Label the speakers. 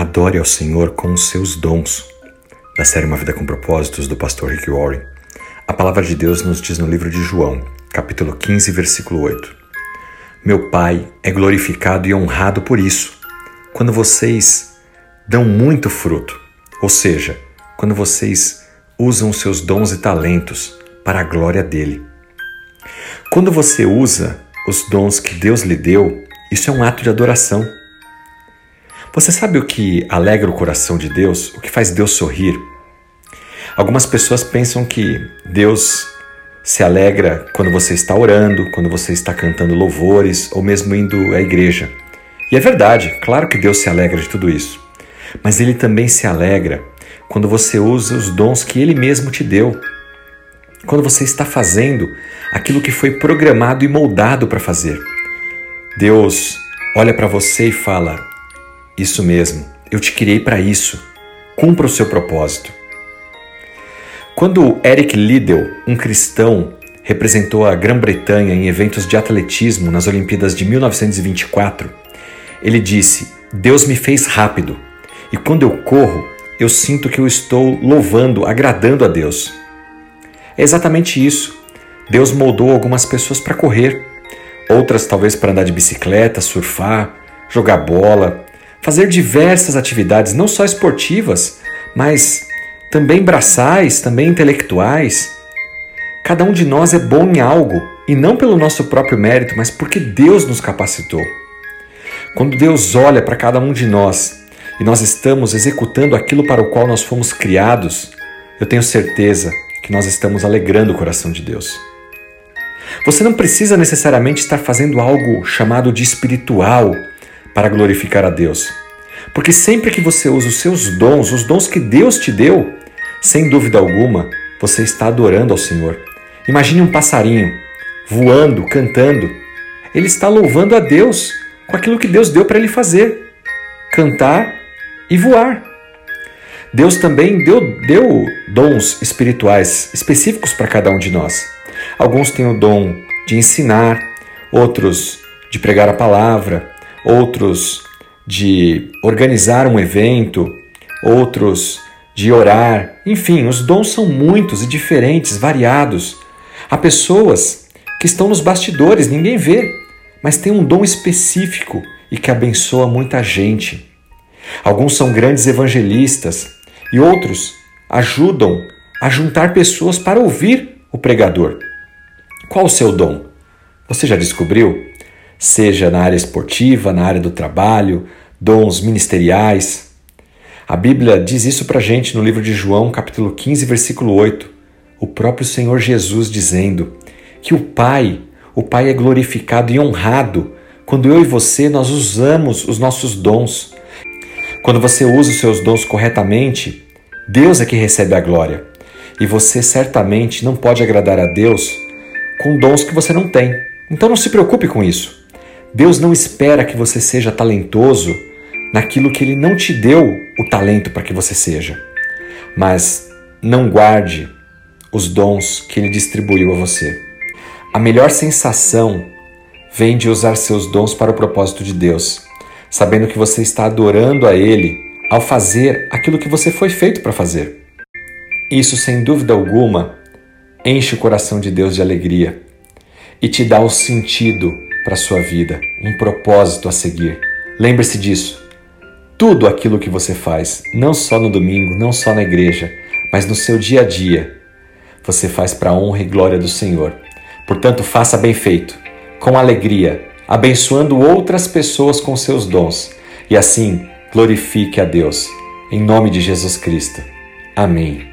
Speaker 1: Adore ao Senhor com os seus dons. Da série Uma Vida com Propósitos, do pastor Rick Warren, a palavra de Deus nos diz no livro de João, capítulo 15, versículo 8: Meu Pai é glorificado e honrado por isso, quando vocês dão muito fruto, ou seja, quando vocês usam os seus dons e talentos para a glória dele. Quando você usa os dons que Deus lhe deu, isso é um ato de adoração. Você sabe o que alegra o coração de Deus? O que faz Deus sorrir? Algumas pessoas pensam que Deus se alegra quando você está orando, quando você está cantando louvores ou mesmo indo à igreja. E é verdade, claro que Deus se alegra de tudo isso. Mas Ele também se alegra quando você usa os dons que Ele mesmo te deu. Quando você está fazendo aquilo que foi programado e moldado para fazer. Deus olha para você e fala: isso mesmo, eu te criei para isso. Cumpra o seu propósito. Quando Eric Liddell, um cristão, representou a Grã-Bretanha em eventos de atletismo nas Olimpíadas de 1924, ele disse: Deus me fez rápido e quando eu corro, eu sinto que eu estou louvando, agradando a Deus. É exatamente isso. Deus moldou algumas pessoas para correr, outras talvez para andar de bicicleta, surfar, jogar bola, fazer diversas atividades, não só esportivas, mas também braçais, também intelectuais. Cada um de nós é bom em algo, e não pelo nosso próprio mérito, mas porque Deus nos capacitou. Quando Deus olha para cada um de nós e nós estamos executando aquilo para o qual nós fomos criados, eu tenho certeza que nós estamos alegrando o coração de Deus. Você não precisa necessariamente estar fazendo algo chamado de espiritual para glorificar a Deus. Porque sempre que você usa os seus dons, os dons que Deus te deu, sem dúvida alguma, você está adorando ao Senhor. Imagine um passarinho voando, cantando. Ele está louvando a Deus com aquilo que Deus deu para ele fazer: cantar e voar. Deus também deu, deu dons espirituais específicos para cada um de nós. Alguns têm o dom de ensinar, outros de pregar a palavra, outros de organizar um evento, outros de orar. Enfim, os dons são muitos e diferentes, variados. Há pessoas que estão nos bastidores, ninguém vê, mas tem um dom específico e que abençoa muita gente. Alguns são grandes evangelistas e outros ajudam a juntar pessoas para ouvir o pregador. Qual o seu dom? Você já descobriu? Seja na área esportiva, na área do trabalho, dons ministeriais. A Bíblia diz isso para gente no livro de João, capítulo 15, versículo 8. O próprio Senhor Jesus dizendo que o Pai, o Pai é glorificado e honrado quando eu e você nós usamos os nossos dons. Quando você usa os seus dons corretamente, Deus é que recebe a glória. E você certamente não pode agradar a Deus com dons que você não tem. Então não se preocupe com isso. Deus não espera que você seja talentoso naquilo que Ele não te deu o talento para que você seja, mas não guarde os dons que Ele distribuiu a você. A melhor sensação vem de usar seus dons para o propósito de Deus, sabendo que você está adorando a Ele ao fazer aquilo que você foi feito para fazer. Isso, sem dúvida alguma, enche o coração de Deus de alegria e te dá o sentido para sua vida, um propósito a seguir. Lembre-se disso. Tudo aquilo que você faz, não só no domingo, não só na igreja, mas no seu dia a dia, você faz para a honra e glória do Senhor. Portanto, faça bem feito, com alegria, abençoando outras pessoas com seus dons, e assim glorifique a Deus. Em nome de Jesus Cristo. Amém.